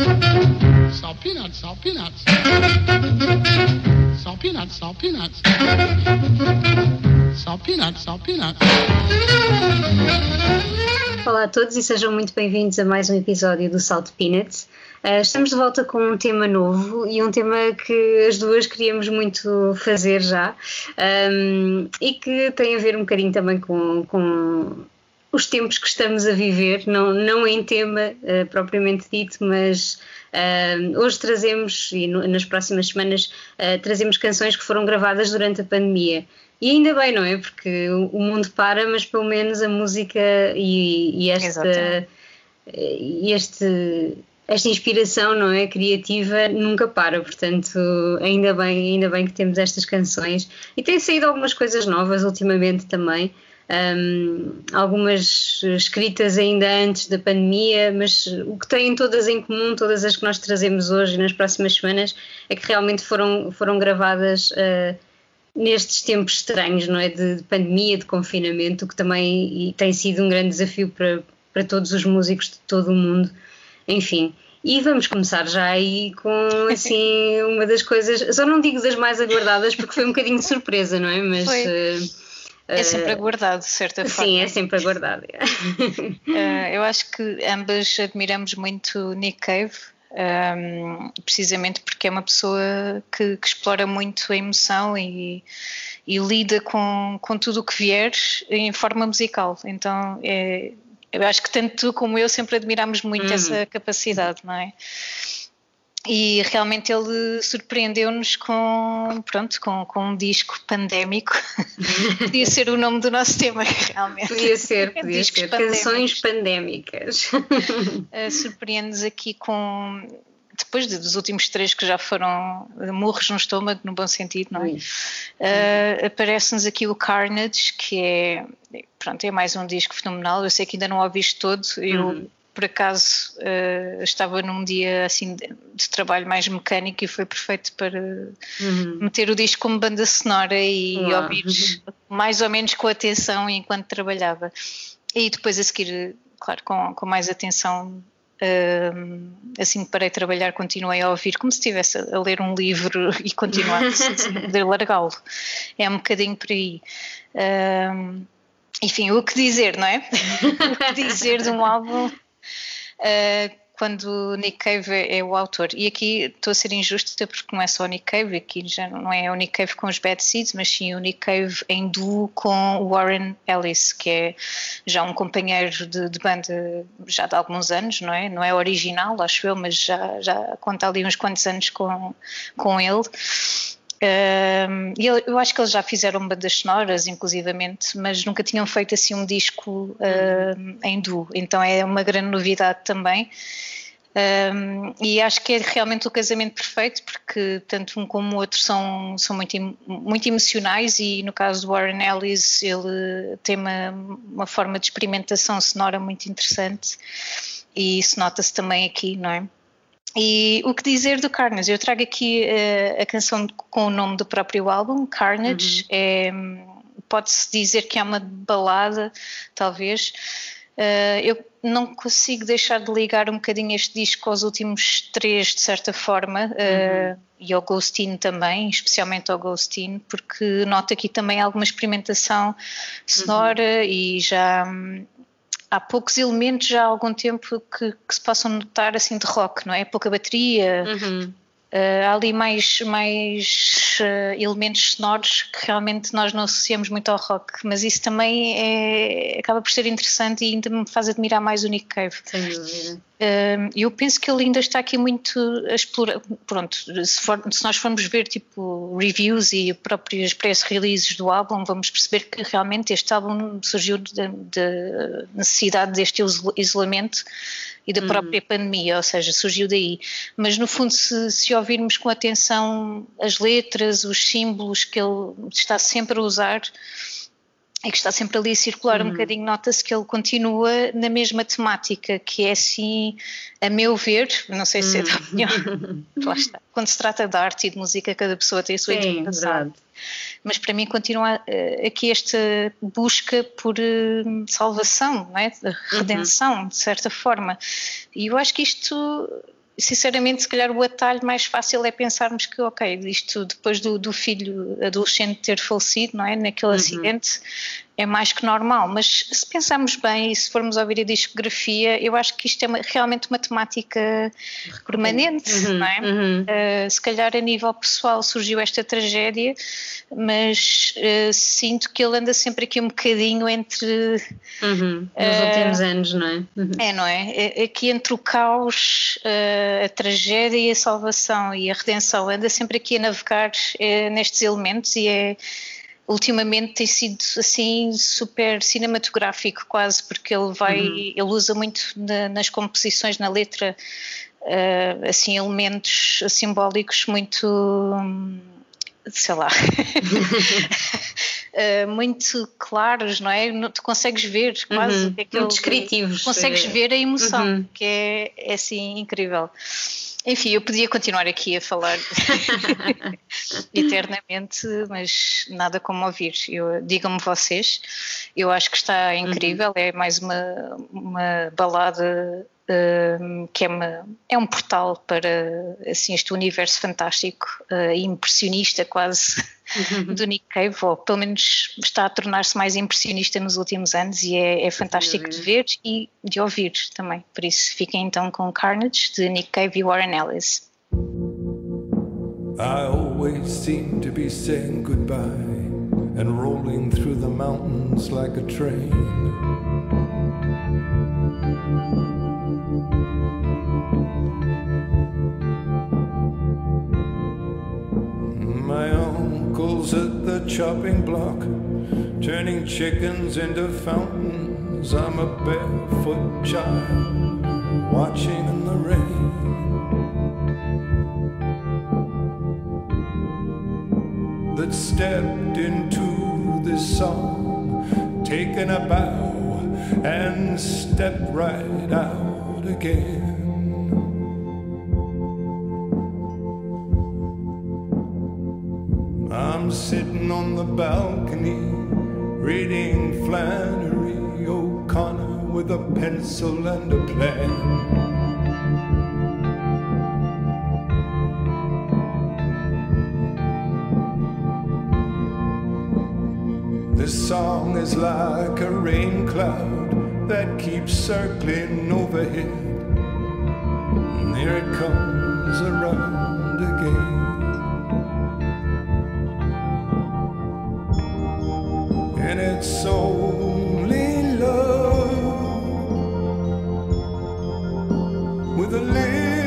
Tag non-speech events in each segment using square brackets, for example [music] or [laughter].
Salt peanuts, salt peanuts. Salt peanuts, salt peanuts. Salt peanuts, salt peanuts. Olá a todos e sejam muito bem-vindos a mais um episódio do Salt Peanuts. Uh, estamos de volta com um tema novo e um tema que as duas queríamos muito fazer já um, e que tem a ver um bocadinho também com, com os tempos que estamos a viver, não, não em tema uh, propriamente dito, mas uh, hoje trazemos, e no, nas próximas semanas, uh, trazemos canções que foram gravadas durante a pandemia. E ainda bem, não é? Porque o, o mundo para, mas pelo menos a música e, e esta, este, esta inspiração não é? Criativa nunca para. Portanto ainda bem ainda bem que temos estas canções. E tem saído algumas coisas novas ultimamente também um, algumas escritas ainda antes da pandemia, mas o que têm todas em comum, todas as que nós trazemos hoje e nas próximas semanas, é que realmente foram, foram gravadas uh, nestes tempos estranhos, não é? De, de, pandemia, de confinamento, que também tem sido um grande desafio para, para todos os músicos de todo o mundo. Enfim. E vamos começar já aí com assim [laughs] uma das coisas, só não digo das mais aguardadas porque foi um bocadinho de surpresa, não é? Mas uh, é sempre aguardado, de certa forma. Sim, é sempre aguardado. uh, [laughs] eu acho que ambas admiramos muito Nick Cave, um, ehm, precisamente porque é uma pessoa que, que explora muito a emoção e, e, lida com, com tudo o que vier em forma musical. Então, é, eu acho que tanto tu como eu sempre admiramos muito hum. essa capacidade, não é? E realmente ele surpreendeu-nos com, pronto, com, com um disco pandémico. [laughs] podia ser o nome do nosso tema, realmente. Podia ser, [laughs] podia ser. Canções pandémicas. Uh, [laughs] Surpreende-nos aqui com. Depois dos últimos três que já foram murros no estômago, no bom sentido, não é? Uh, Aparece-nos aqui o Carnage, que é, pronto, é mais um disco fenomenal. Eu sei que ainda não ouviste todo, eu uhum por acaso uh, estava num dia assim de, de, trabalho mais mecânico e foi perfeito para uhum. meter o disco como banda sonora e Uau. ouvir mais ou menos com atenção enquanto trabalhava. E depois a seguir, claro, com, com mais atenção, uh, assim que parei de trabalhar, continuei a ouvir como se estivesse a ler um livro [laughs] e continuasse [laughs] assim, a poder largá-lo. É um bocadinho por aí. Uh, enfim, o que dizer, não é? [laughs] o que dizer de um álbum quando Nick Cave é o autor. E aqui estou a ser injusta porque não é só Nick Cave, aqui já não é o Nick Cave com os Bad Seeds, mas sim o Nick Cave em duo com Warren Ellis, que é já um companheiro de, de, banda já de alguns anos, não é? Não é original, acho eu, mas já, já conta ali uns quantos anos com, com ele. Eu, eu acho que eles já fizeram bandas sonoras, inclusivamente, mas nunca tinham feito assim um disco em duo, então é uma grande novidade também. Um, e acho que é realmente o casamento perfeito porque tanto um como o outro são, são muito, muito emocionais e no caso do Warren Ellis ele tem uma, uma forma de experimentação sonora muito interessante e isso nota-se também aqui, não é? E o que dizer do Carnage? Eu trago aqui uh, a canção com o nome do próprio álbum, Carnage. Uhum. É, Pode-se dizer que é uma balada, talvez. Uh, eu não consigo deixar de ligar um bocadinho este disco aos últimos três, de certa forma, uh, uhum. e ao Ghostin também, especialmente ao Ghostin, porque noto aqui também alguma experimentação sonora uhum. e já há poucos elementos já há algum tempo que, que, se possam notar assim de rock, não é? Pouca bateria, uhum. Uh, há ali mais, mais uh, elementos sonoros que realmente nós não associamos muito ao rock, mas isso também é, acaba por ser interessante e ainda me faz admirar mais o Nick Cave. Sem dúvida. Uh, eu penso que ele ainda está aqui muito a explorar. Pronto, se, for, se nós formos ver tipo reviews e próprios press releases do álbum, vamos perceber que realmente este álbum surgiu da necessidade deste isolamento e da própria hum. pandemia, ou seja, surgiu daí. Mas no fundo, se, se ouvirmos com atenção as letras, os símbolos que ele está sempre a usar, e que está sempre ali a circular uhum. um bocadinho, nota-se que ele continua na mesma temática, que é assim, a meu ver, não sei se é da opinião, [laughs] lá está. Quando se trata de arte e de música, cada pessoa tem a sua Sim, interpretação. Mas para mim continua uh, aqui esta busca por uh, salvação, é? De redenção, uhum. de certa forma. E eu acho que isto sinceramente, se calhar o atalho mais fácil é pensarmos que, ok, isto depois do, do filho adolescente ter falecido, não é? Naquele uhum. acidente, é mais que normal, mas se pensarmos bem e se formos ouvir a discografia, eu acho que isto é uma, realmente uma temática permanente, uhum, não é? Uhum. Uh, se calhar a nível pessoal surgiu esta tragédia, mas uh, sinto que ele anda sempre aqui um bocadinho entre. Uhum, nos uh, últimos anos, não é? Uhum. É, não é? é? Aqui entre o caos, a tragédia e a salvação e a redenção, anda sempre aqui a navegar nestes elementos e é ultimamente tem sido assim super cinematográfico quase porque ele vai uhum. ele usa muito na, nas composições na letra uh, assim elementos simbólicos muito sei lá uh, [laughs] muito claros não é tu consegues ver quase uhum. muito descritivos consegues ver a emoção uhum. que é, é assim incrível enfim, eu podia continuar aqui a falar [laughs] eternamente, mas nada como ouvir. Digam-me vocês, eu acho que está incrível, uhum. é mais uma, uma balada que é, uma, é um portal para assim, este universo fantástico uh, impressionista quase uhum. [laughs] do Nick Cave, ou pelo menos está a tornar-se mais impressionista nos últimos anos e é, é fantástico de ver e de ouvir também. Por isso, fiquem então com Carnage de Nick Cave e Warren Ellis. I always seem to be saying goodbye and rolling through the mountains like a train. At the chopping block, turning chickens into fountains. I'm a barefoot child watching in the rain. That stepped into this song, taken a bow, and stepped right out again. Sitting on the balcony reading Flannery O'Connor with a pencil and a plan. This song is like a rain cloud that keeps circling overhead. And here it comes around again. With a little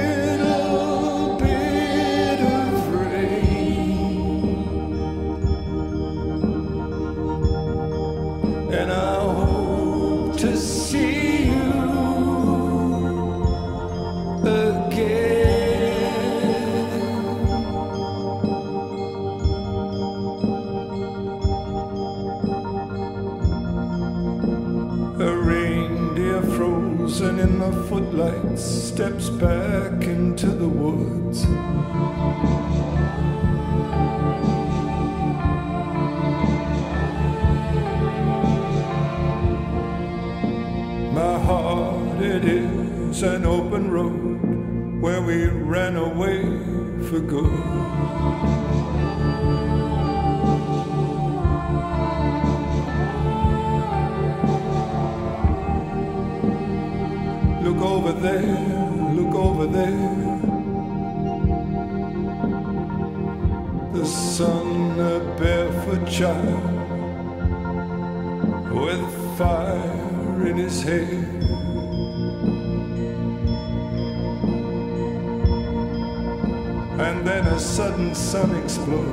And then a sudden sun explodes.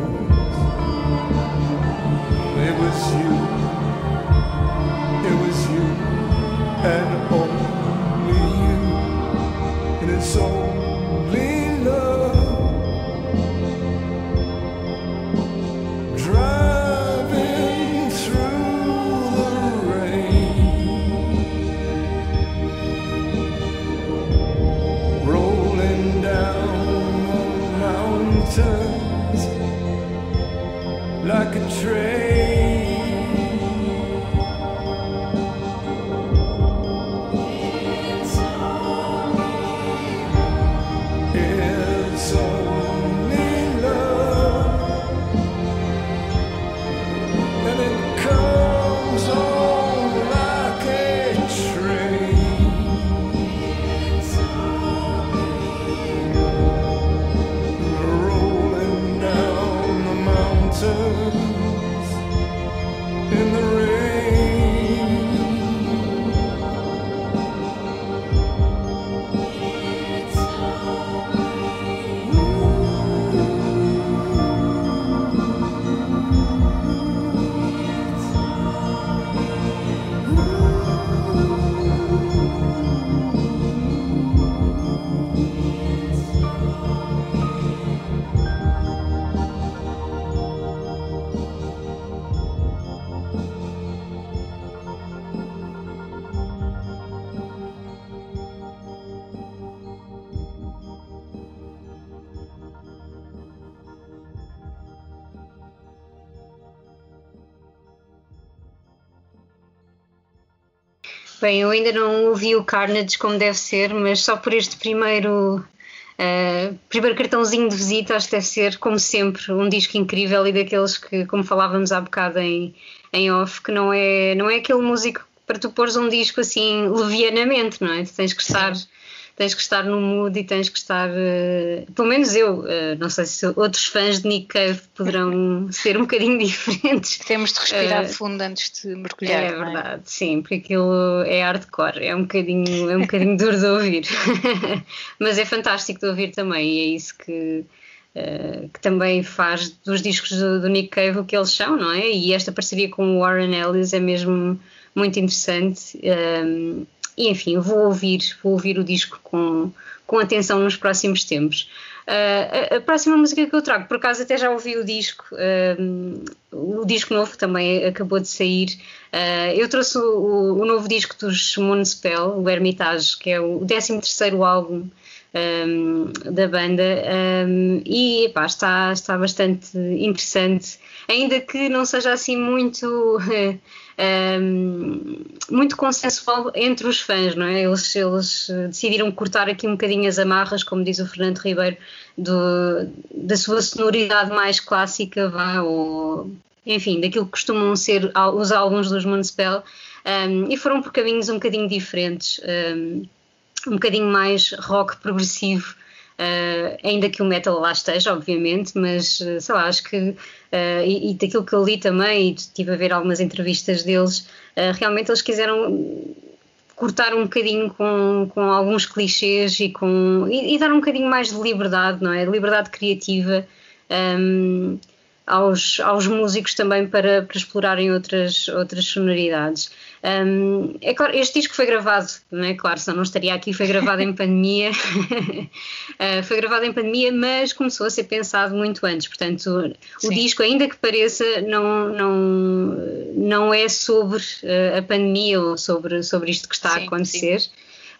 It was you, it was you, and all it's only Bem, eu ainda não ouvi o Carnage como deve ser, mas só por este primeiro Uh, primeiro cartãozinho de visita, acho que deve ser, como sempre, um disco incrível e daqueles que, como falávamos há bocado em, em off, que não é, não é aquele músico para tu pôres um disco assim levianamente, não é? Tu tens que estar. Sim tens que estar no mood e tens que estar, uh, pelo menos eu, uh, não sei se outros fãs de Nick Cave poderão [laughs] ser um bocadinho diferentes. Temos de respirar uh, fundo antes de mergulhar. É, é verdade, sim, porque aquilo é hardcore, é um bocadinho, é um bocadinho duro de ouvir, [laughs] mas é fantástico de ouvir também e é isso que. Uh, que também faz dos discos do, do, Nick Cave o que eles são, não é? E esta parceria com o Warren Ellis é mesmo muito interessante. Um, e enfim, vou ouvir, vou ouvir o disco com, com atenção nos próximos tempos. Uh, a, a, próxima música que eu trago, por acaso até já ouvi o disco, uh, o disco novo também acabou de sair. Uh, eu trouxe o, o, novo disco dos Moonspell, o Hermitage, que é o 13 terceiro álbum um, da banda. Um, e epá, está, está bastante interessante, ainda que não seja assim muito [laughs] um, muito consensual entre os fãs, não é? Eles, eles decidiram cortar aqui um bocadinho as amarras, como diz o Fernando Ribeiro, do, da sua sonoridade mais clássica, vá, ou enfim, daquilo que costumam ser os álbuns dos Moonspell, um, e foram por caminhos um bocadinho diferentes, um, um bocadinho mais rock progressivo, Uh, ainda que o metal lá esteja, obviamente, mas uh, sei lá, acho que, uh, e, e, daquilo que eu li também, e estive a ver algumas entrevistas deles, realmente eles quiseram cortar um bocadinho com, com alguns clichês e, com, e, e, dar um bocadinho mais de liberdade, não é? Liberdade criativa. Um, aos, aos músicos também para, para explorarem outras, outras sonoridades. Um, é claro, este disco foi gravado, não é? Claro, senão não estaria aqui, foi gravado em [laughs] pandemia, uh, [laughs] foi gravado em pandemia, mas começou a ser pensado muito antes, portanto, Sim. o disco, ainda que pareça, não, não, não é sobre uh, a pandemia ou sobre, sobre isto que está sim, a acontecer. Sim.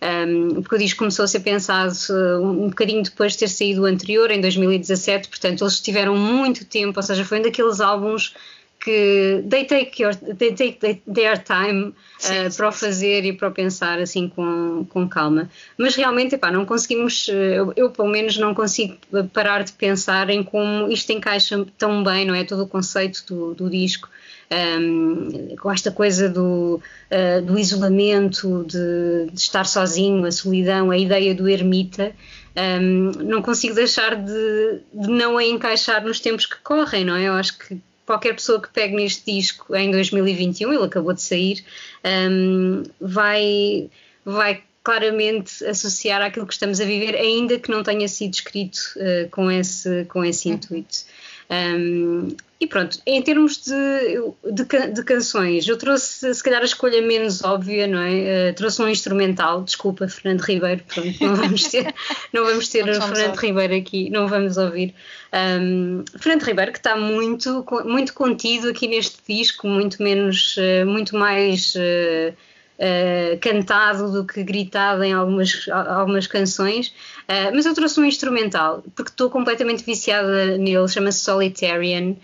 Um, porque o disco começou a ser pensado um, um bocadinho depois de ter saído o anterior, em 2017, portanto eles tiveram muito tempo, ou seja, foi um daqueles álbuns que they take, your, they take their time sim, uh, sim, para o fazer sim. e para o pensar assim com, com calma. Mas realmente, epá, não conseguimos, uh, eu, eu, pelo menos não consigo parar de pensar em como isto encaixa tão bem, não é? Todo o conceito do, do disco. Um, com esta coisa do, uh, do isolamento, de, de, estar sozinho, a solidão, a ideia do ermita, um, não consigo deixar de, de, não a encaixar nos tempos que correm, não é? Eu acho que qualquer pessoa que pegue neste disco em 2021, ele acabou de sair, um, vai, vai claramente associar àquilo que estamos a viver, ainda que não tenha sido escrito uh, com, esse, com esse intuito. Um, e pronto, em termos de, de, de, canções, eu trouxe se calhar a escolha menos óbvia, não é? Uh, trouxe um instrumental, desculpa, Fernando Ribeiro, pronto, não vamos ter, [laughs] não vamos ter o Fernando Ribeiro aqui, não vamos ouvir. Um, Fernando Ribeiro, que está muito, muito contido aqui neste disco, muito menos, uh, muito mais. Uh, uh, cantado do que gritado em algumas, algumas canções, uh, mas eu trouxe um instrumental, porque estou completamente viciada nele, chama-se Solitarian,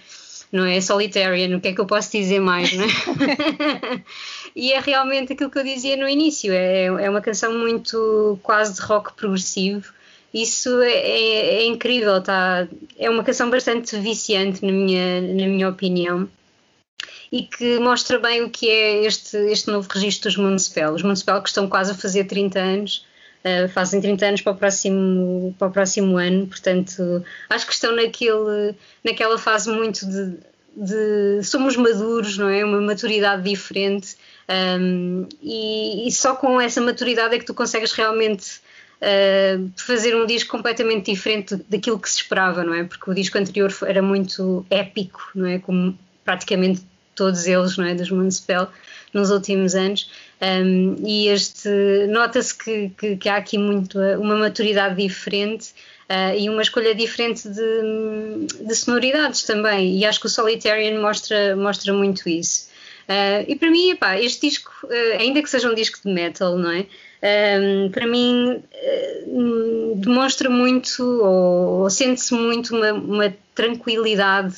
não é? Solitarian, o que é que eu posso dizer mais, não é? [laughs] e é realmente aquilo que eu dizia no início, é, é uma canção muito quase de rock progressivo, isso é, é, é, incrível, tá? é uma canção bastante viciante na minha, na minha opinião e que mostra bem o que é este, este novo registro dos Municipal. Os Municipal que estão quase a fazer 30 anos, uh, fazem 30 anos para o, próximo, para o próximo ano, portanto, acho que estão naquele, naquela fase muito de, de somos maduros, não é? Uma maturidade diferente. Um, e, e, só com essa maturidade é que tu consegues realmente uh, fazer um disco completamente diferente daquilo que se esperava, não é? Porque o disco anterior era muito épico, não é? Como praticamente todos eles, não é, dos Municipal, nos últimos anos. Um, e este nota-se que, que, que, há aqui muito uma maturidade diferente uh, e uma escolha diferente de, de, sonoridades também. E acho que o Solitarian mostra, mostra muito isso. Uh, e para mim, epá, este disco, uh, ainda que seja um disco de metal, não é? Um, para mim demonstra muito ou, ou sente-se muito uma, uma tranquilidade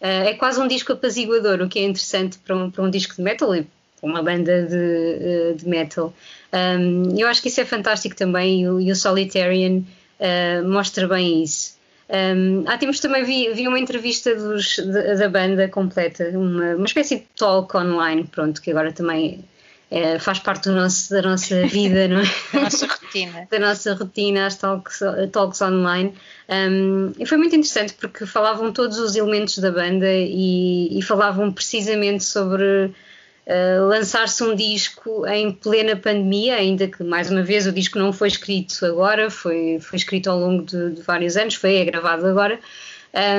Uh, é quase um disco apaziguador, o que é interessante para um, para um disco de metal e uma banda de, eh, de metal. Um, eu acho que isso é fantástico também e o, e o Solitarian uh, mostra bem isso. Um, há tempos também vi, vi uma entrevista dos, de, da banda completa, uma, uma espécie de talk online, pronto, que agora também é, faz parte nosso, da nossa vida, não é? [laughs] da nossa rotina. [laughs] da nossa rotina, as talks, talks online. Um, e foi muito interessante porque falavam todos os elementos da banda e, e falavam precisamente sobre Uh, lançar-se um disco em plena pandemia, ainda que mais uma vez o disco não foi escrito agora, foi, foi escrito ao longo de, de vários anos, foi é gravado agora.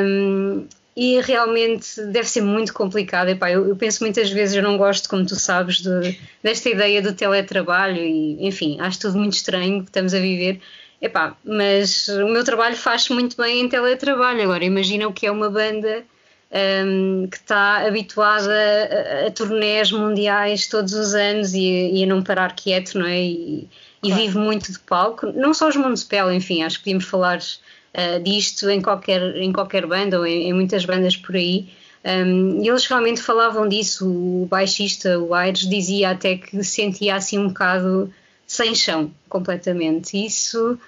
Um, e realmente deve ser muito complicado. Epá, eu, eu, penso muitas vezes, eu não gosto, como tu sabes, de, desta ideia do teletrabalho e, enfim, acho tudo muito estranho que estamos a viver. Epá, mas o meu trabalho faz muito bem em teletrabalho. Agora, imagina o que é uma banda um, que está habituada a, a, turnés mundiais todos os anos e, e, a não parar quieto, não é? E, e vive muito de palco. Não só os Municipal, enfim, acho que podíamos falar uh, disto em qualquer, em qualquer banda ou em, em muitas bandas por aí. Um, e eles realmente falavam disso. O baixista, o Aires, dizia até que sentia assim um bocado sem chão, completamente. Isso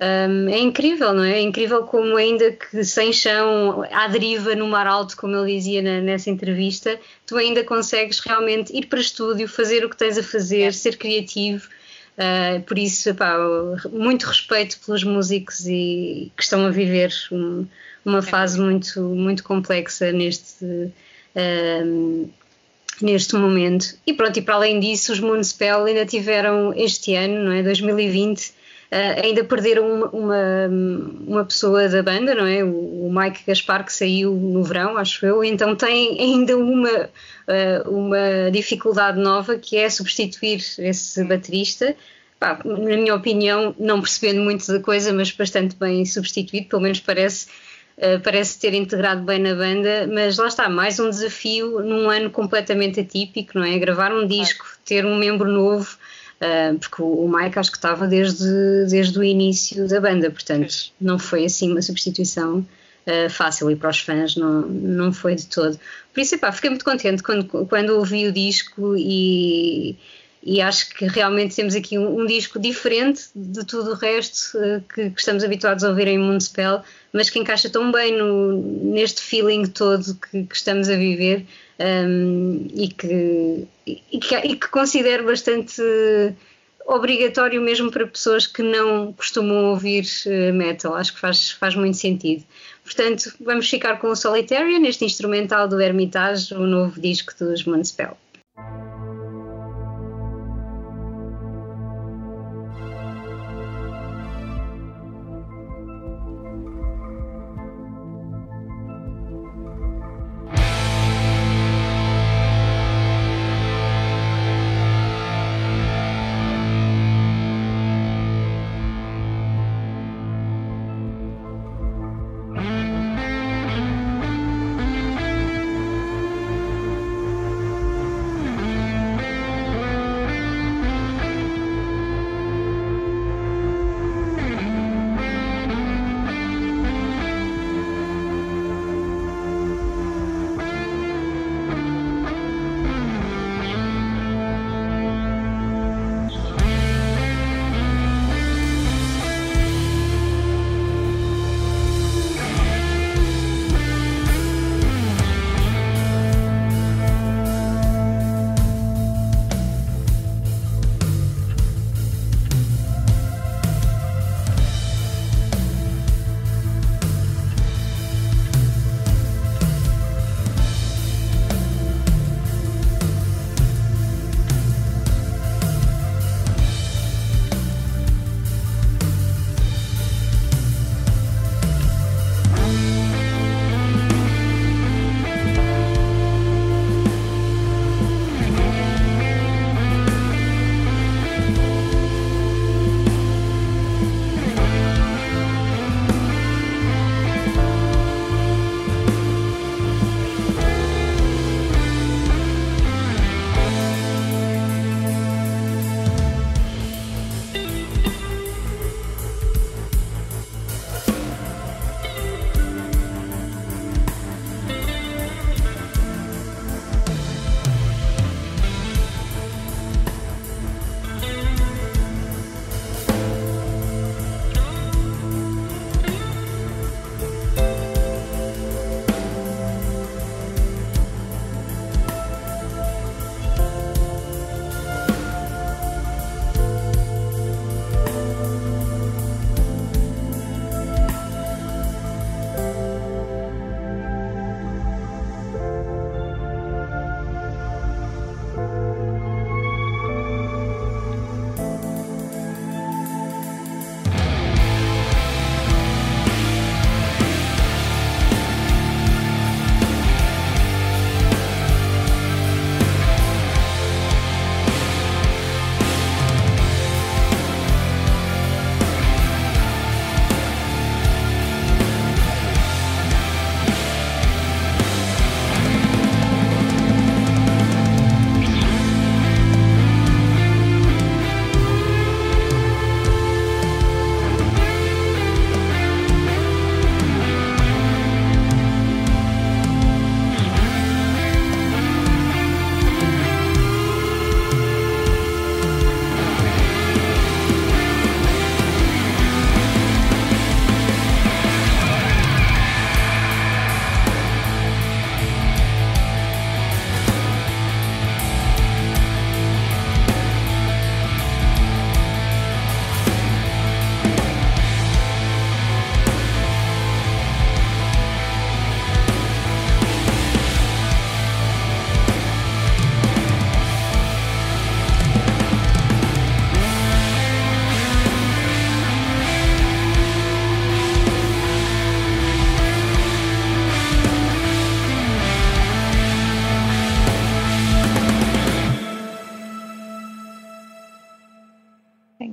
um, é incrível, não é? É incrível como, ainda que sem chão, à deriva no mar alto, como ele dizia na, nessa entrevista, tu ainda consegues realmente ir para estúdio, fazer o que tens a fazer, ser criativo. Uh, por isso, epá, muito respeito pelos músicos e que estão a viver um, uma é. fase muito, muito complexa neste, neste momento. E pronto, e para além disso, os Moonspell ainda tiveram este ano, não é? 2020 Uh, ainda perderam uma, uma, uma, pessoa da banda, não é? O, o, Mike Gaspar, que saiu no verão, acho eu, então tem ainda uma, uh, uma dificuldade nova que é substituir esse baterista. Pá, na minha opinião, não percebendo muito da coisa, mas bastante bem substituído, pelo menos parece. Uh, parece ter integrado bem na banda, mas lá está, mais um desafio num ano completamente atípico, não é? Gravar um disco, ter um membro novo, porque o Mike acho que estava desde, desde o início da banda, portanto não foi assim uma substituição uh, fácil e para os fãs não, não foi de todo. Por isso, epá, fiquei muito contente quando, quando ouvi o disco e, e acho que realmente temos aqui um, um disco diferente de tudo o resto uh, que, que, estamos habituados a ouvir em Moonspell, mas que encaixa tão bem no, neste feeling todo que, que estamos a viver um, e, que, e, que, e que considero bastante obrigatório mesmo para pessoas que não costumam ouvir uh, metal. Acho que faz, faz muito sentido. Portanto, vamos ficar com o Solitarian, este instrumental do Hermitage, o novo disco dos Moonspell.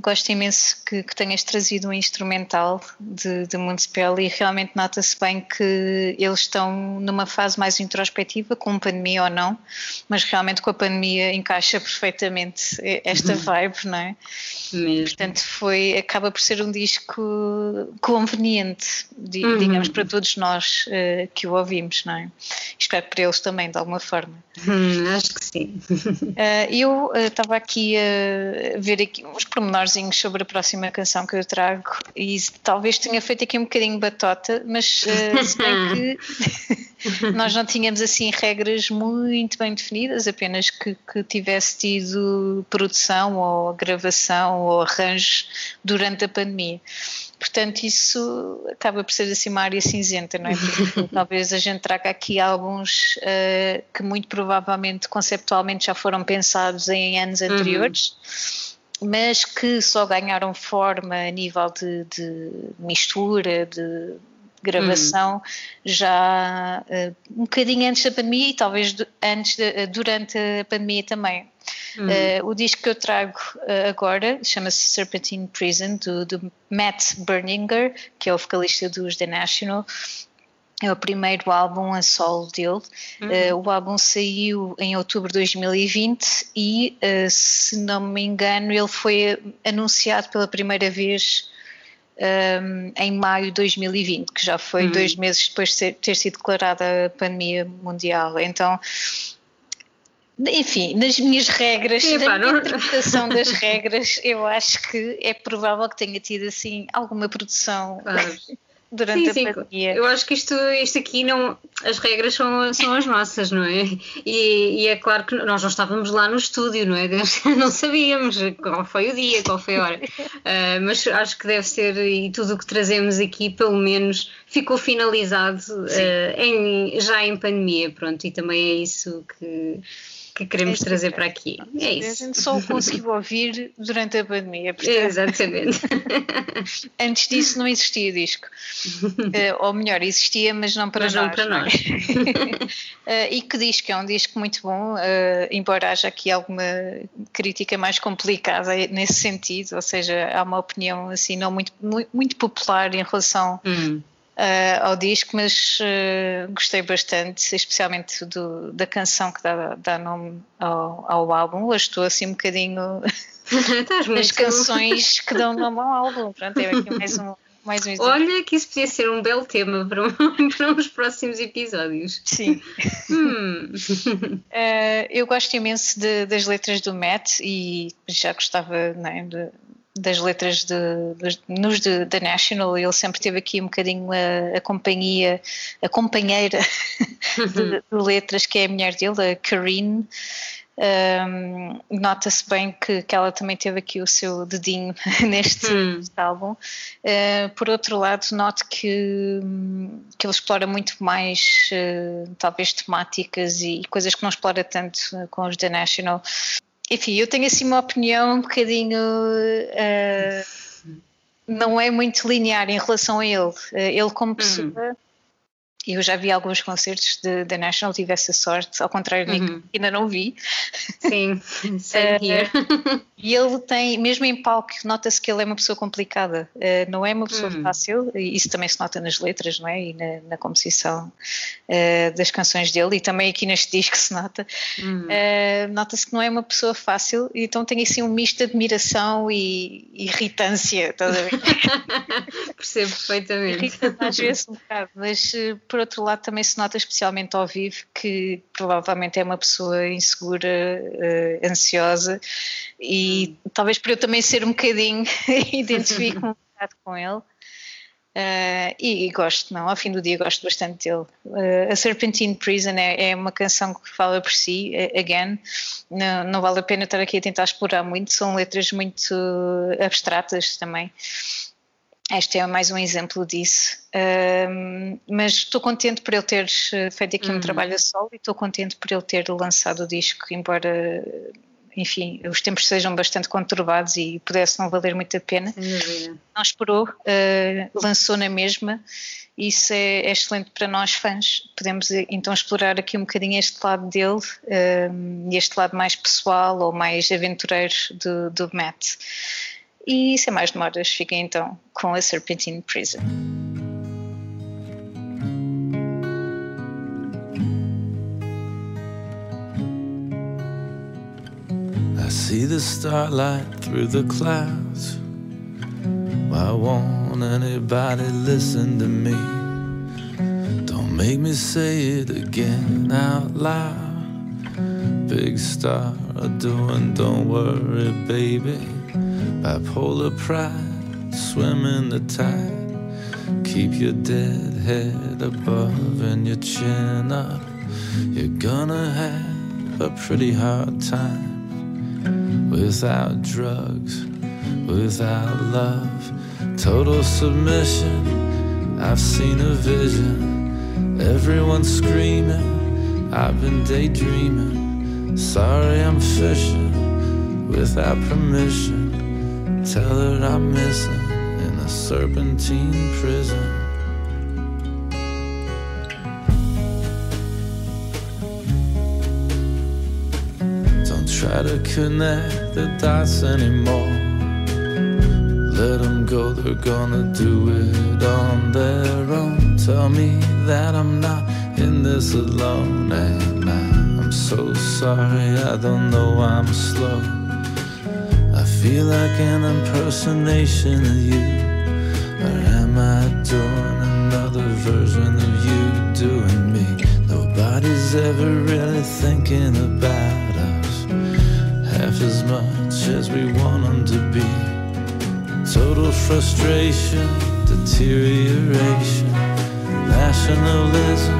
Gosto imenso que, que tenhas trazido um instrumental de, de Moonspell e realmente nota-se bem que eles estão numa fase mais introspectiva, com pandemia ou não, mas realmente com a pandemia encaixa perfeitamente esta uhum. [laughs] vibe, não é? Mesmo. Portanto, foi, acaba por ser um disco conveniente, uhum. digamos, para todos nós uh, que o ouvimos, não é? Espero para eles também, de alguma forma. Hum, acho que sim. uh, [laughs] eu estava uh, aqui a ver aqui uns pormenorzinhos sobre a próxima canção que eu trago e talvez tenha feito aqui um bocadinho batota, mas uh, se bem que [laughs] nós não tínhamos assim regras muito bem definidas, apenas que, que tivesse tido produção ou gravação ou arranjo durante a pandemia. Portanto, isso acaba por ser assim uma área cinzenta, não é? Porque [laughs] talvez a gente traga aqui alguns uh, que muito provavelmente conceptualmente já foram pensados em anos uhum. anteriores. Uhum. Mas que só ganharam forma a nível de, de mistura, de gravação, hum. já uh, um bocadinho antes da pandemia e talvez antes de, durante a pandemia também. Uh, o disco que eu trago uh, agora chama-se Serpentine Prison, do, do, Matt Berninger, que é o vocalista dos The National. É o primeiro álbum a solo dele. Uh, o álbum saiu em outubro de 2020 e, se não me engano, ele foi anunciado pela primeira vez um, em maio de 2020, que já foi uhum. dois meses depois de ter sido declarada a pandemia mundial. Então enfim, nas minhas regras, na não... interpretação das [laughs] regras, eu acho que é provável que tenha tido assim alguma produção claro. Durante sim, a pandemia. Sim. Eu acho que isto, isto aqui não. As regras são, são as nossas, não é? E, e, é claro que nós não estávamos lá no estúdio, não é? [laughs] Não sabíamos qual foi o dia, qual foi a hora. Uh, [laughs] mas acho que deve ser, e tudo o que trazemos aqui, pelo menos, ficou finalizado uh, em, já em pandemia, pronto, e também é isso que que queremos é trazer para aqui. É isso. A gente só o conseguiu ouvir durante a pandemia. [laughs] Portanto, Exatamente. [laughs] Antes disso não existia disco. Uh, [laughs] ou melhor, existia, mas não para mas nós. Não para nós. uh, e que disco? É um disco muito bom, uh, embora haja aqui alguma crítica mais complicada nesse sentido, ou seja, há uma opinião assim não muito, muito, muito popular em relação. Hum uh, ao disco, mas uh, gostei bastante, especialmente do, da canção que dá, dá nome ao, ao, álbum. Hoje estou assim um bocadinho as canções que dão [laughs] nome ao álbum. Pronto, é aqui mais um. Mais um Olha que isso podia ser um belo tema para, um, [laughs] para uns próximos episódios. Sim. hum. uh, [laughs] eu gosto imenso de, das letras do Matt e já gostava é, de, das letras de, de, nos de, da National, ele sempre teve aqui um bocadinho a, a companhia, a companheira de, de, letras, que é a mulher dele, a Karine. Um, Nota-se bem que, que ela também teve aqui o seu dedinho [laughs] neste, hum. álbum. Uh, por outro lado, noto que, que ele explora muito mais, uh, talvez, temáticas e, e, coisas que não explora tanto com os The National enfim, eu tenho assim uma opinião um bocadinho. Uh, não é muito linear em relação a ele. Uh, ele, como hum. pessoa, eu já vi alguns concertos da National, tive essa sorte, ao contrário de uhum. ainda não vi. Sim, [laughs] same uh, [laughs] E ele tem, mesmo em palco, nota-se que ele é uma pessoa complicada, uh, não é uma pessoa uhum. fácil, e isso também se nota nas letras, não é? E na, na composição uh, das canções dele, e também aqui neste disco se nota. Uhum. nota-se que não é uma pessoa fácil, então tem assim um misto de admiração e irritância, estás a ver? [laughs] Percebo perfeitamente. Irrita às vezes um bocado, mas por outro lado, também se nota especialmente ao vivo que provavelmente é uma pessoa insegura, uh, ansiosa e hum. talvez por eu também ser um bocadinho [laughs] identifico um bocado com ele. Uh, e, e, gosto, não, ao fim do dia gosto bastante dele. Uh, a Serpentine Prison é, é, uma canção que fala por si, again, não, não, vale a pena estar aqui a tentar explorar muito, são letras muito abstratas também. Este é mais um exemplo disso. Um, mas estou contente por ele ter eh, feito aqui uhum. um trabalho a solo e estou contente por ele ter lançado o disco, embora, enfim, os tempos sejam bastante conturbados e pudesse não valer muito a pena. Uhum. Não esperou, uh, lançou na mesma. Isso é, é, excelente para nós fãs. Podemos eh, então explorar aqui um bocadinho este lado dele, um, este lado mais pessoal ou mais aventureiro do, do Matt. E sem mais demoras, fiquem então com a Serpentine Prison. I see the starlight through the clouds. Why won't anybody listen to me? Don't make me say it again out loud. Big star doing, don't worry, baby. Bipolar pride, swim in the tide. Keep your dead head above and your chin up. You're gonna have a pretty hard time without drugs, without love, total submission. I've seen a vision, everyone's screaming. I've been daydreaming. Sorry, I'm fishing without permission. Tell her I'm missing in a serpentine prison. Don't try to connect the dots anymore. Let them go, they're gonna do it on their own. Tell me that I'm not in this alone. And I, I'm so sorry, I don't know I'm slow. Feel like an impersonation of you. Or am I doing another version of you doing me? Nobody's ever really thinking about us half as much as we want them to be. Total frustration, deterioration, nationalism,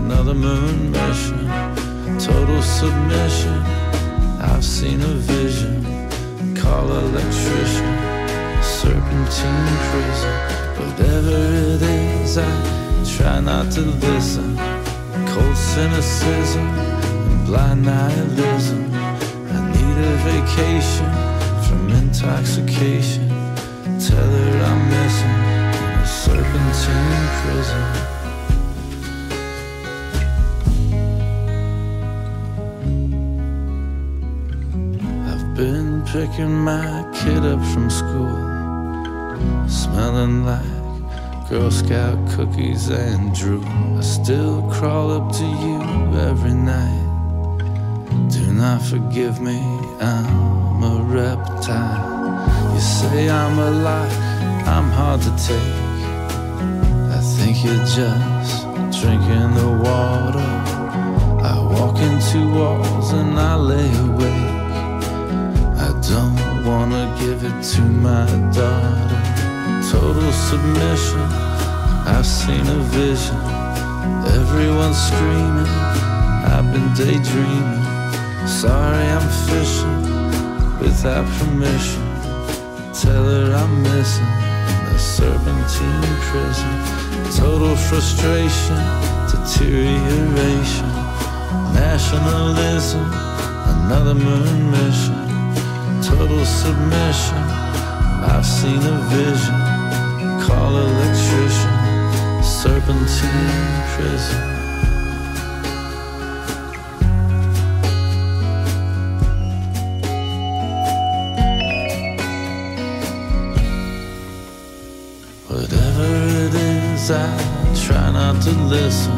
another moon mission, total submission. I've seen a vision, call electrician, serpentine prison. Whatever it is, I try not to listen. Cold cynicism and blind nihilism. I need a vacation from intoxication. Tell her I'm missing in a serpentine prison. Picking my kid up from school, smelling like Girl Scout cookies and drool. I still crawl up to you every night. Do not forgive me, I'm a reptile. You say I'm a lie, I'm hard to take. I think you're just drinking the water. I walk into walls and I lay awake. Don't wanna give it to my daughter. Total submission, I've seen a vision. Everyone's screaming, I've been daydreaming. Sorry, I'm fishing without permission. Tell her I'm missing in a serpentine prison. Total frustration, deterioration, nationalism, another moon mission. Total submission, I've seen a vision. Call electrician, serpentine prison. Whatever it is, I try not to listen.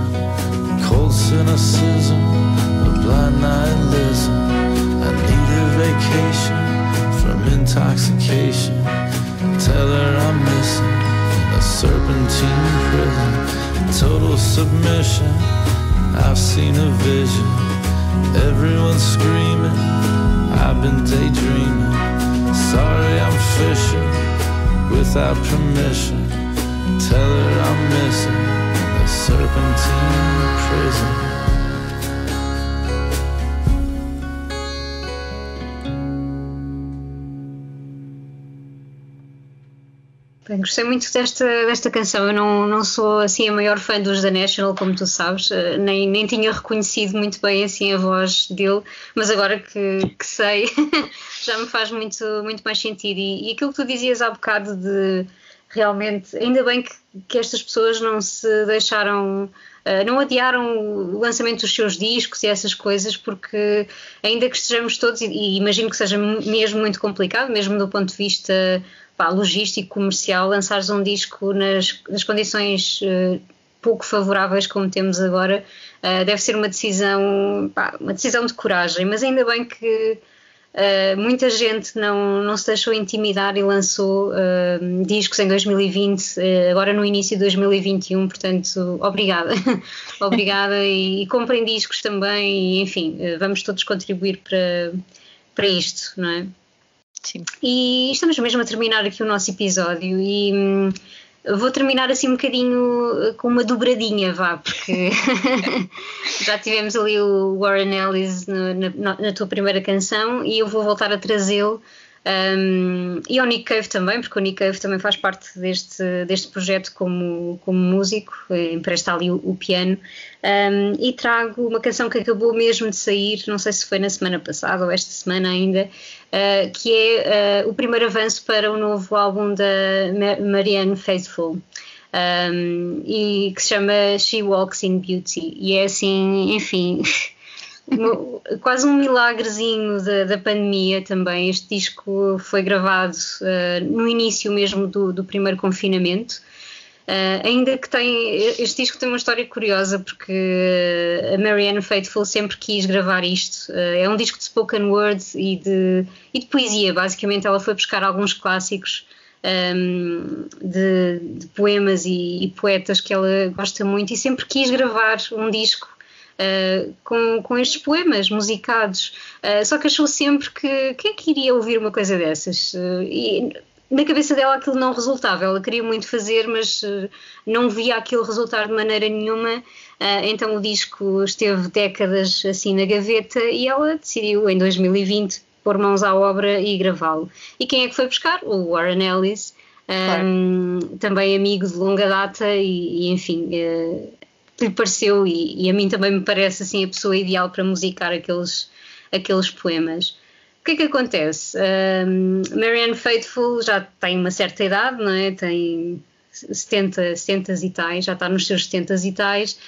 Cold cynicism, a blind nihilism. I need a vacation intoxication. Tell her I'm missing in a serpentine prison. Total submission, I've seen a vision. Everyone's screaming, I've been daydreaming. Sorry, I'm fishing without permission. Tell her I'm missing in a serpentine prison. Bem, gostei muito desta, desta canção. Eu não, não sou assim a maior fã dos The National, como tu sabes, eh, nem, nem tinha reconhecido muito bem assim a voz dele, mas agora que, que sei [laughs] já me faz muito, muito mais sentido. E, e aquilo que tu dizias há bocado de realmente, ainda bem que, que estas pessoas não se deixaram não adiaram o lançamento dos seus discos e essas coisas, porque ainda que estejamos todos, e, e imagino que seja mesmo muito complicado, mesmo do ponto de vista pá, logístico, comercial, lançares um disco nas, nas condições uh, pouco favoráveis como temos agora, uh, deve ser uma decisão, pá, uma decisão de coragem, mas ainda bem que Uh, muita gente não, não se deixou intimidar e lançou uh, discos em 2020, uh, agora no início de 2021, portanto, obrigada. [laughs] obrigada e, e comprem discos também, e, enfim, vamos todos contribuir para, para isto, não é? Sim. E estamos mesmo a terminar aqui o nosso episódio e. Vou terminar assim um bocadinho eh, com uma dobradinha, vá, porque [laughs] já tivemos ali o Warren Ellis no, na, na, tua primeira canção e eu vou voltar a trazê-lo um, e ao Nick Cave também, porque o Nick Cave também faz parte deste, deste projeto como, como músico, eh, empresta ali o, o piano. Um, e trago uma canção que acabou mesmo de sair, não sei se foi na semana passada ou esta semana ainda, uh, que é uh, o primeiro avanço para o novo álbum da Marianne Faithfull. Um, e que se chama She Walks in Beauty. E é assim, enfim. [laughs] quase um milagrezinho da, da, pandemia também. Este disco foi gravado uh, no início mesmo do, do primeiro confinamento. Uh, ainda que tem. Este disco tem uma história curiosa porque a Marianne Faithfull sempre quis gravar isto. Uh, é um disco de spoken word e de, e de poesia. Basicamente, ela foi buscar alguns clássicos um, ehm, de, de, poemas e, e, poetas que ela gosta muito e sempre quis gravar um disco uh, com, com estes poemas musicados. Uh, só que achou sempre que quem é que iria ouvir uma coisa dessas? Uh, e na cabeça dela aquilo não resultava, ela queria muito fazer, mas não via aquilo resultar de maneira nenhuma. então o disco esteve décadas assim na gaveta e ela decidiu em 2020 pôr mãos à obra e gravá-lo. E quem é que foi buscar? O Warren Ellis. Claro. Um, também amigo de longa data e, e enfim, uh, lhe pareceu, e, e, a mim também me parece assim a pessoa ideal para musicar aqueles, aqueles poemas. O que é que acontece? Um, Marianne Faithfull já tem uma certa idade, não é? Tem 70, 70 e tais, já está nos seus 70 e tais,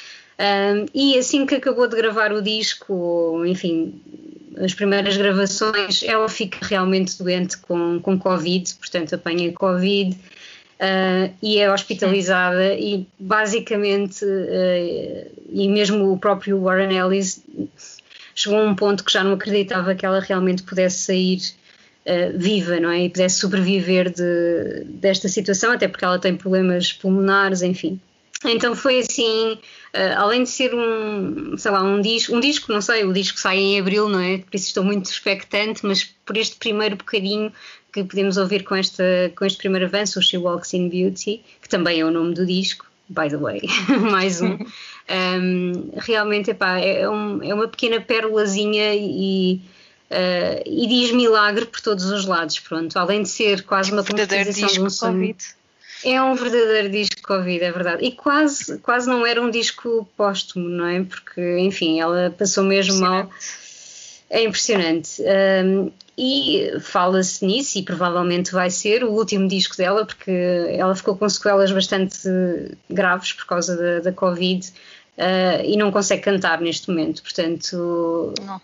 um, e assim que acabou de gravar o disco, enfim, as primeiras gravações, ela fica realmente doente com, com Covid, portanto apanha Covid uh, e é hospitalizada Sim. e basicamente, uh, e mesmo o próprio Warren Ellis chegou a um ponto que já não acreditava que ela realmente pudesse sair uh, viva, não é? E pudesse sobreviver de, desta situação, até porque ela tem problemas pulmonares, enfim. Então foi assim, uh, além de ser um, sei lá, um disco, um disco, não sei, o disco sai em abril, não é? Por isso estou muito expectante, mas por este primeiro bocadinho que podemos ouvir com, esta, com este primeiro avanço, o She Walks in Beauty, que também é o nome do disco, by the way, [laughs] mais um. um [laughs] realmente epá, é, um, é uma pequena pérolazinha e, uh, e diz milagre por todos os lados, pronto. Além de ser quase uma composição de um sonho. É um verdadeiro disco Covid, é verdade. E quase, quase não era um disco póstumo, não é? Porque, enfim, ela passou mesmo mal. É impressionante. Um, e fala-se nisso, e provavelmente vai ser o último disco dela, porque ela ficou com sequelas bastante graves por causa da, da Covid uh, e não consegue cantar neste momento. Portanto, não.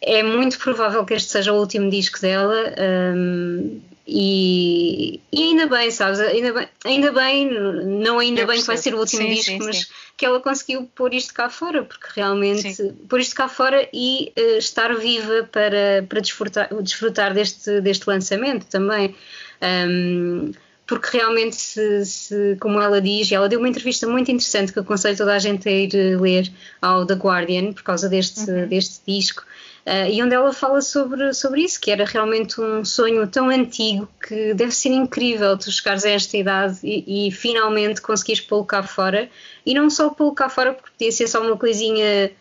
é muito provável que este seja o último disco dela. Um, e, e, ainda bem, sabes? Ainda bem, ainda bem não ainda Eu bem percebo. que vai ser o último sim, disco, sim, mas sim. que ela conseguiu pôr isto cá fora, porque realmente pôr isto cá fora e uh, estar viva para, para desfrutar, desfrutar deste, deste lançamento também. Um, porque realmente, se, se, como ela diz, ela deu uma entrevista muito interessante que aconselho toda a gente a ir ler ao The Guardian por causa deste, uhum. deste disco Uh, e onde ela fala sobre, sobre isso, que era realmente um sonho tão antigo que deve ser incrível tu chegares a esta idade e, e finalmente conseguires pô-lo cá fora. E não só pô-lo cá fora, porque podia ser só uma coisinha,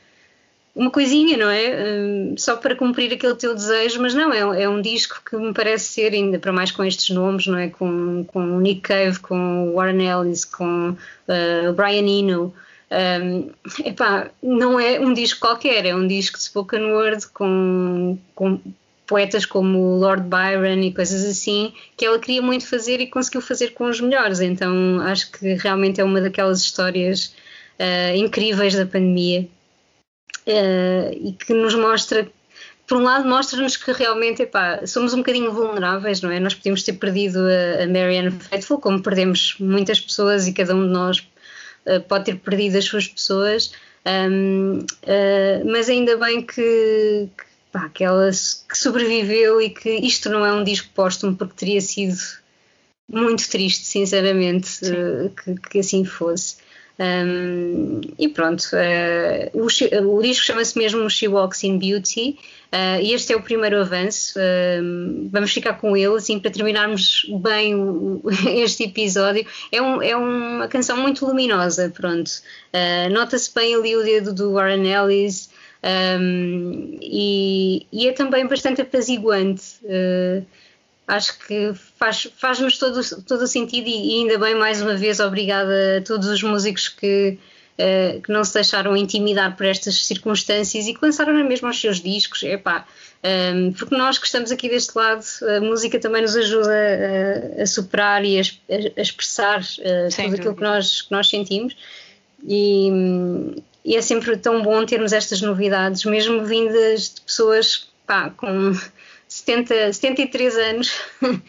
uma coisinha, não é? Um, só para cumprir aquele teu desejo, mas não, é, é, um disco que me parece ser, ainda para mais com estes nomes, não é? Com, com Nick Cave, com Warren Ellis, com uh, Brian Eno. Um, epá, não é um disco qualquer, é um disco de spoken word com, com poetas como Lord Byron e coisas assim, que ela queria muito fazer e conseguiu fazer com os melhores. Então acho que realmente é uma daquelas histórias uh, incríveis da pandemia uh, e que nos mostra. Por um lado, mostra-nos que realmente epá, somos um bocadinho vulneráveis, não é? Nós podíamos ter perdido a, a Marianne Faithful, como perdemos muitas pessoas e cada um de nós pode ter perdido as suas pessoas, um, mas ainda bem que, que pá, que ela que sobreviveu e que isto não é um disco póstumo porque teria sido muito triste, sinceramente, uh, que, que, assim fosse. Um, e pronto, uh, o, o, disco chama-se mesmo She Walks in Beauty uh, e este é o primeiro avanço. Uh, vamos ficar com ele assim para terminarmos bem o, [laughs] este episódio. É, um, é, uma canção muito luminosa. Pronto, nota-se bem ali o dedo do Warren Ellis. Um, e, e, é também bastante apaziguante. Uh, acho que faz, faz-nos todo, todo o sentido e, e, ainda bem, mais uma vez, obrigada a todos os músicos que, uh, que não se deixaram intimidar por estas circunstâncias e que lançaram mesmo os seus discos. Epá, um, porque nós que estamos aqui deste lado, a música também nos ajuda a, a superar e a, a expressar uh, tudo dúvida. aquilo que nós, que nós sentimos. E, e é sempre tão bom termos estas novidades, mesmo vindas de pessoas pá, com 70, 73 anos [laughs]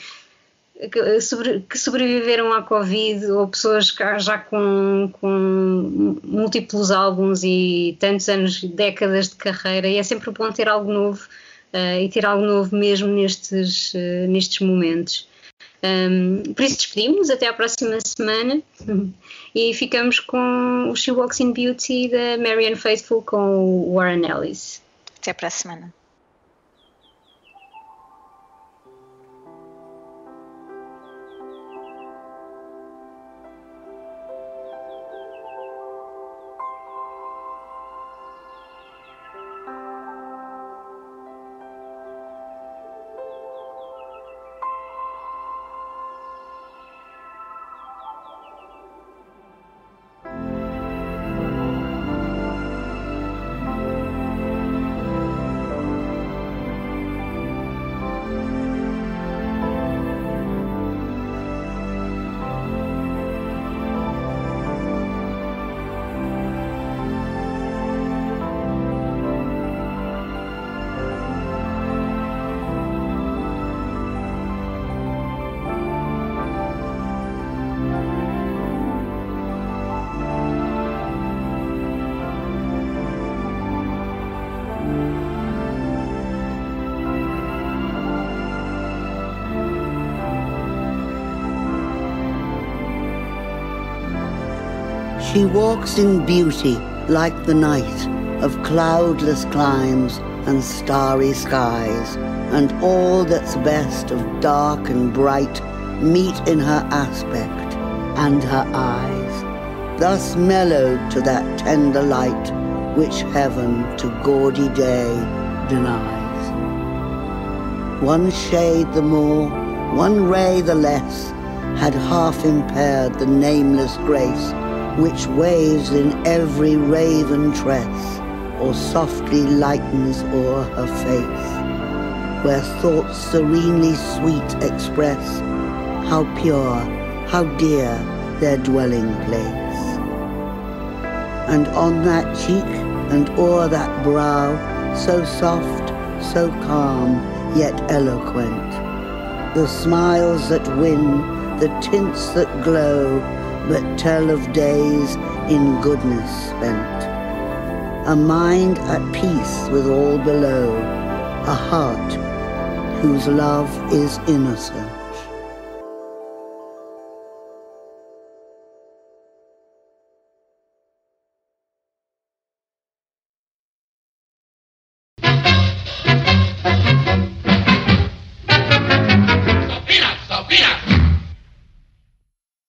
que, sobre, que, sobreviveram à Covid ou pessoas já com, com múltiplos álbuns e tantos anos, décadas de carreira, e é sempre bom ter algo novo uh, e ter algo novo mesmo nestes, uh, nestes momentos. Um, por isso despedimos até à próxima semana [laughs] e ficamos com o She Walks in Beauty da Marianne Faithful com o Warren Ellis. Até para a semana. She walks in beauty like the night of cloudless climes and starry skies, and all that's best of dark and bright meet in her aspect and her eyes, thus mellowed to that tender light which heaven to gaudy day denies. One shade the more, one ray the less, had half impaired the nameless grace which waves in every raven tress, or softly lightens o'er her face, where thoughts serenely sweet express how pure, how dear their dwelling place. And on that cheek and o'er that brow, so soft, so calm, yet eloquent, the smiles that win, the tints that glow, but tell of days in goodness spent. A mind at peace with all below, a heart whose love is innocent.